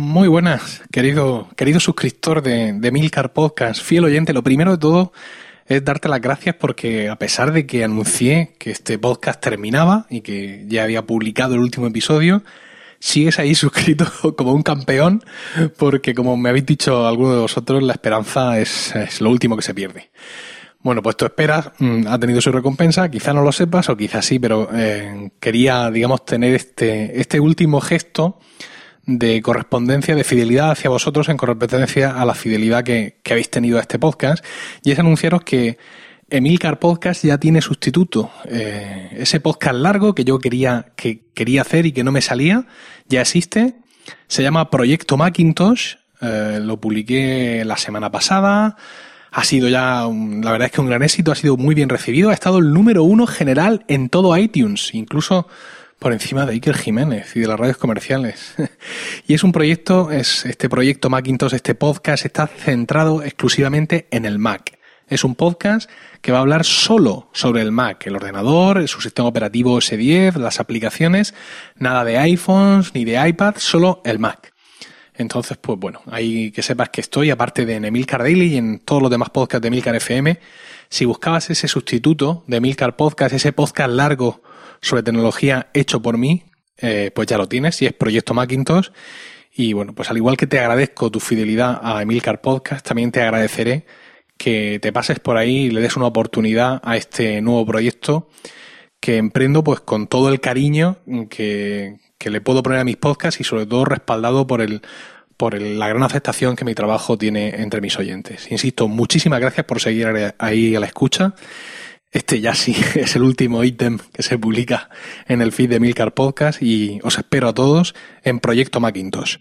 Muy buenas, querido, querido suscriptor de, de Milcar Podcast, fiel oyente. Lo primero de todo es darte las gracias porque a pesar de que anuncié que este podcast terminaba y que ya había publicado el último episodio, sigues ahí suscrito como un campeón porque como me habéis dicho algunos de vosotros, la esperanza es, es lo último que se pierde. Bueno, pues tu esperas mm, ha tenido su recompensa, quizá no lo sepas o quizás sí, pero eh, quería, digamos, tener este, este último gesto de correspondencia, de fidelidad hacia vosotros en correspondencia a la fidelidad que, que habéis tenido a este podcast. Y es anunciaros que Emilcar Podcast ya tiene sustituto. Eh, ese podcast largo que yo quería, que quería hacer y que no me salía, ya existe. Se llama Proyecto Macintosh. Eh, lo publiqué la semana pasada. Ha sido ya, un- la verdad es que un gran éxito, ha sido muy bien recibido. Ha estado el número uno general en todo iTunes, incluso por encima de Iker Jiménez y de las radios comerciales. y es un proyecto, es este proyecto Macintosh, este podcast está centrado exclusivamente en el Mac. Es un podcast que va a hablar solo sobre el Mac, el ordenador, su sistema operativo S10, las aplicaciones, nada de iPhones ni de iPad, solo el Mac. Entonces, pues bueno, hay que sepas que estoy, aparte de en Emilcar Daily y en todos los demás podcasts de Emilcar FM, si buscabas ese sustituto de Emilcar Podcast, ese podcast largo sobre tecnología hecho por mí, eh, pues ya lo tienes, y es Proyecto Macintosh. Y bueno, pues al igual que te agradezco tu fidelidad a Emilcar Podcast, también te agradeceré que te pases por ahí y le des una oportunidad a este nuevo proyecto que emprendo pues con todo el cariño que, que le puedo poner a mis podcasts y sobre todo respaldado por el por el- la gran aceptación que mi trabajo tiene entre mis oyentes. Insisto, muchísimas gracias por seguir ahí a la escucha. Este ya sí es el último ítem que se publica en el feed de Milcar Podcast y os espero a todos en Proyecto Macintosh.